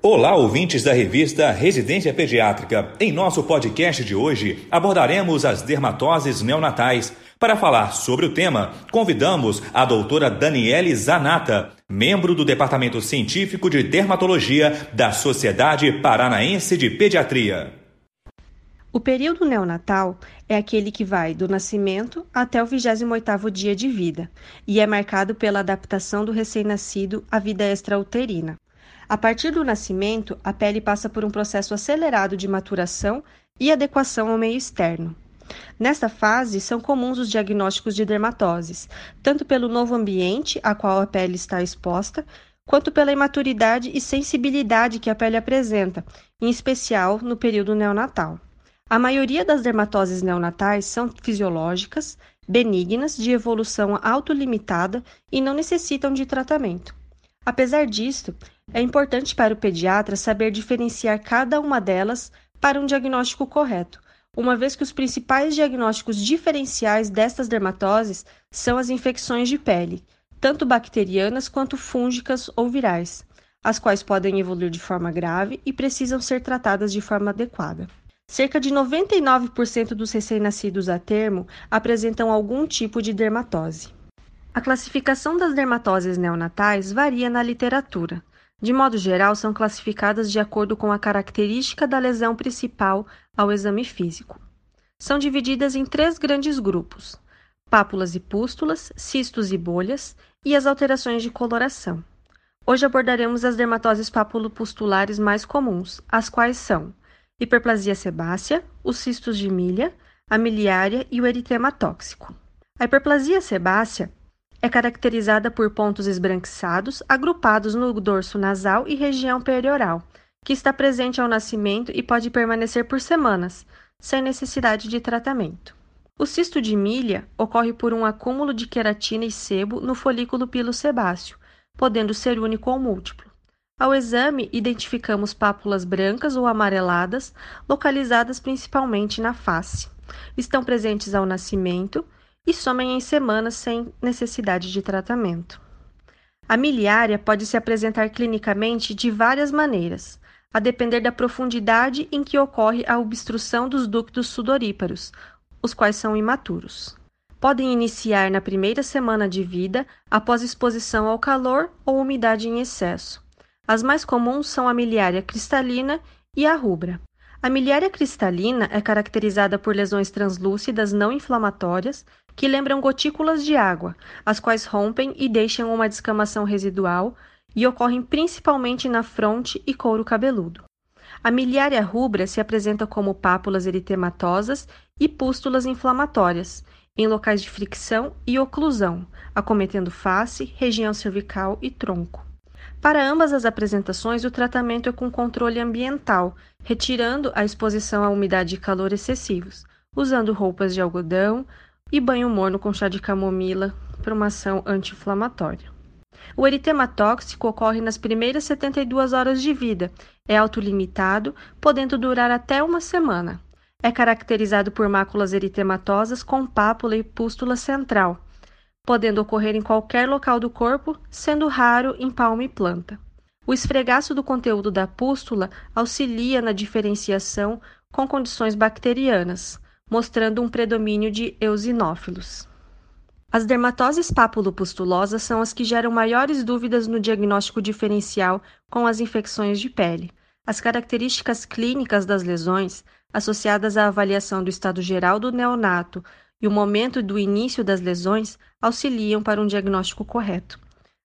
Olá, ouvintes da revista Residência Pediátrica. Em nosso podcast de hoje, abordaremos as dermatoses neonatais. Para falar sobre o tema, convidamos a doutora Daniele Zanata, membro do Departamento Científico de Dermatologia da Sociedade Paranaense de Pediatria. O período neonatal é aquele que vai do nascimento até o 28º dia de vida e é marcado pela adaptação do recém-nascido à vida extrauterina. A partir do nascimento, a pele passa por um processo acelerado de maturação e adequação ao meio externo. Nesta fase, são comuns os diagnósticos de dermatoses, tanto pelo novo ambiente a qual a pele está exposta, quanto pela imaturidade e sensibilidade que a pele apresenta, em especial no período neonatal. A maioria das dermatoses neonatais são fisiológicas, benignas, de evolução autolimitada e não necessitam de tratamento. Apesar disto, é importante para o pediatra saber diferenciar cada uma delas para um diagnóstico correto, uma vez que os principais diagnósticos diferenciais destas dermatoses são as infecções de pele, tanto bacterianas quanto fúngicas ou virais, as quais podem evoluir de forma grave e precisam ser tratadas de forma adequada. Cerca de 99% dos recém-nascidos a termo apresentam algum tipo de dermatose. A classificação das dermatoses neonatais varia na literatura, de modo geral, são classificadas de acordo com a característica da lesão principal ao exame físico. São divididas em três grandes grupos: pápulas e pústulas, cistos e bolhas e as alterações de coloração. Hoje abordaremos as dermatoses papulopustulares mais comuns, as quais são hiperplasia sebácea, os cistos de milha, a miliária e o eritema tóxico. A hiperplasia sebácea é caracterizada por pontos esbranquiçados agrupados no dorso nasal e região perioral, que está presente ao nascimento e pode permanecer por semanas, sem necessidade de tratamento. O cisto de milha ocorre por um acúmulo de queratina e sebo no folículo pilosebáceo, podendo ser único ou múltiplo. Ao exame, identificamos pápulas brancas ou amareladas, localizadas principalmente na face. Estão presentes ao nascimento e somem em semanas sem necessidade de tratamento. A miliária pode se apresentar clinicamente de várias maneiras, a depender da profundidade em que ocorre a obstrução dos ductos sudoríparos, os quais são imaturos. Podem iniciar na primeira semana de vida após exposição ao calor ou umidade em excesso. As mais comuns são a miliária cristalina e a rubra. A miliária cristalina é caracterizada por lesões translúcidas não inflamatórias que lembram gotículas de água, as quais rompem e deixam uma descamação residual e ocorrem principalmente na fronte e couro cabeludo. A miliária rubra se apresenta como pápulas eritematosas e pústulas inflamatórias, em locais de fricção e oclusão, acometendo face, região cervical e tronco. Para ambas as apresentações, o tratamento é com controle ambiental, retirando a exposição à umidade e calor excessivos, usando roupas de algodão e banho morno com chá de camomila para uma ação anti-inflamatória. O eritema tóxico ocorre nas primeiras 72 horas de vida, é autolimitado, podendo durar até uma semana. É caracterizado por máculas eritematosas com pápula e pústula central, podendo ocorrer em qualquer local do corpo, sendo raro em palma e planta. O esfregaço do conteúdo da pústula auxilia na diferenciação com condições bacterianas, mostrando um predomínio de eosinófilos. As dermatoses papulopustulosas são as que geram maiores dúvidas no diagnóstico diferencial com as infecções de pele. As características clínicas das lesões, associadas à avaliação do estado geral do neonato, e o momento do início das lesões auxiliam para um diagnóstico correto.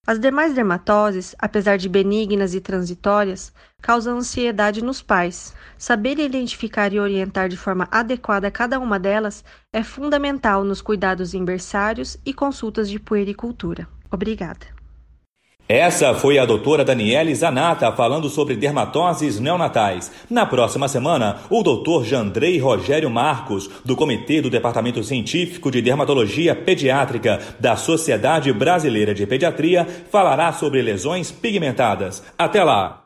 As demais dermatoses, apesar de benignas e transitórias, causam ansiedade nos pais. Saber identificar e orientar de forma adequada cada uma delas é fundamental nos cuidados em berçários e consultas de puericultura. Obrigada. Essa foi a doutora Daniele Zanata falando sobre dermatoses neonatais. Na próxima semana, o doutor Jandrei Rogério Marcos, do Comitê do Departamento Científico de Dermatologia Pediátrica da Sociedade Brasileira de Pediatria, falará sobre lesões pigmentadas. Até lá!